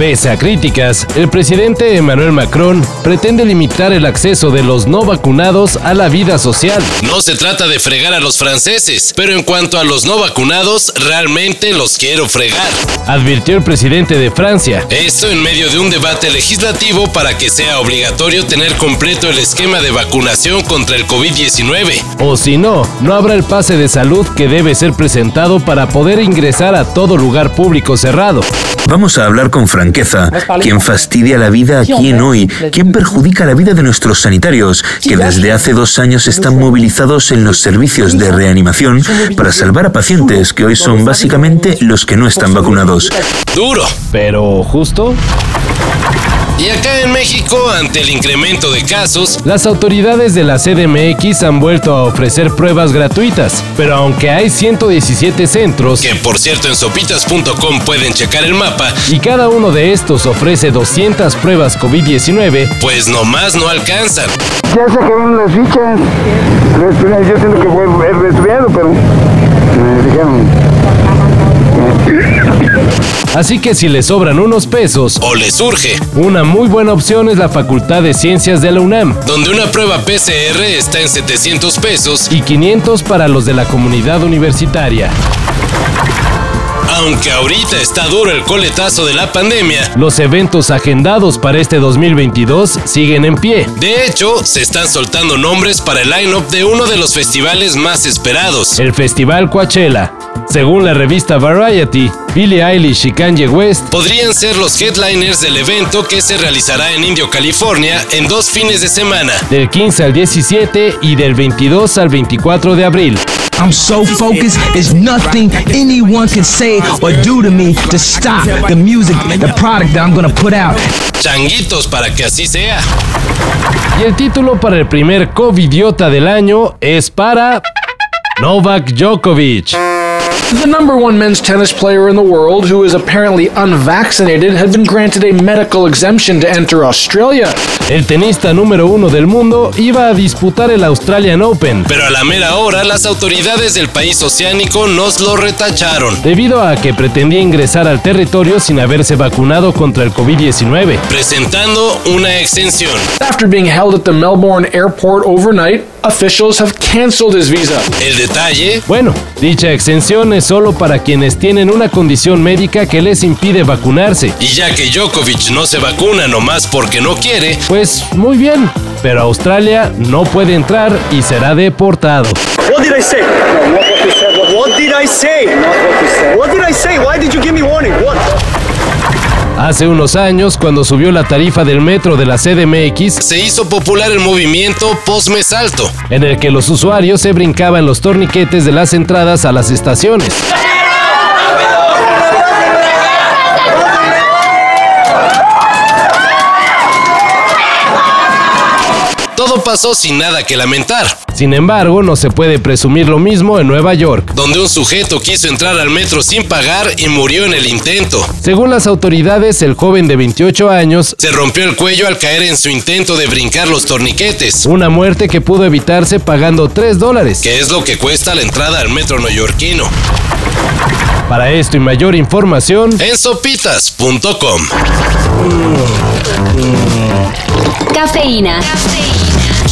Pese a críticas, el presidente Emmanuel Macron pretende limitar el acceso de los no vacunados a la vida social. No se trata de fregar a los franceses, pero en cuanto a los no vacunados, realmente los quiero fregar. Advirtió el presidente de Francia. Esto en medio de un debate legislativo para que sea obligatorio tener completo el esquema de vacunación contra el COVID-19. O si no, no habrá el pase de salud que debe ser presentado para poder ingresar a todo lugar público cerrado. Vamos a hablar con franqueza. ¿Quién fastidia la vida a quién hoy? ¿Quién perjudica la vida de nuestros sanitarios, que desde hace dos años están movilizados en los servicios de reanimación para salvar a pacientes que hoy son básicamente los que no están vacunados? Duro. Pero justo. Y acá en México, ante el incremento de casos, Las autoridades de la CDMX han vuelto a ofrecer pruebas gratuitas, pero aunque hay 117 centros que por cierto en sopitas.com pueden checar el mapa, y cada uno de estos ofrece 200 pruebas COVID-19, pues nomás no alcanzan. Ya se acabaron las fichas. Yo siento que fue resfriado, pero me dijeron. Así que si les sobran unos pesos, O les surge, una muy buena opción es la Facultad de Ciencias de la UNAM donde una prueba PCR está en 700 pesos, y 500 para los de la comunidad universitaria. aunque ahorita está duro el coletazo de la pandemia. Los eventos agendados para este 2022 siguen en pie. De hecho, se están soltando nombres para el line-up de uno de los festivales más esperados. El Festival Coachella. Según la revista Variety, Billie Eilish y Kanye West Podrían ser los headliners del evento que se realizará en Indio, California, en dos fines de semana. del 15 al 17 y del 22 al 24 de abril. I'm so focused, there's nothing anyone can say or do to me to stop the music, the product that I'm gonna put out. Changuitos para que así sea. Y el título para el primer covidiota del año es para Novak Djokovic. The number one men's tennis player in the world, who is apparently unvaccinated, had been granted a medical exemption to enter Australia. El tenista número uno del mundo iba a disputar el Australian Open, Pero a la mera hora, las autoridades del país oceánico nos lo retacharon, debido a que pretendía ingresar al territorio sin haberse vacunado contra el COVID-19. presentando una exención. After being held at the Melbourne airport overnight, officials have canceled his visa. El detalle, Bueno, dicha exención es solo para quienes tienen una condición médica que les impide vacunarse. y ya que Djokovic no se vacuna nomás porque no quiere, Pues muy bien, pero Australia no puede entrar y será deportado. What did I say? What did I say? What did I say? Why did you give me warning? What? Hace unos años, cuando subió la tarifa del metro de la CDMX, se hizo popular el movimiento Postmesalto. en el que los usuarios se brincaban los torniquetes de las entradas a las estaciones. Todo pasó sin nada que lamentar, Sin embargo, no se puede presumir lo mismo en Nueva York. donde un sujeto quiso entrar al metro sin pagar y murió en el intento. Según las autoridades, el joven de 28 años, Se rompió el cuello al caer en su intento de brincar los torniquetes, una muerte que pudo evitarse pagando 3 dólares. que es lo que cuesta la entrada al metro neoyorquino. Para esto y mayor información, En sopitas.com. Cafeína.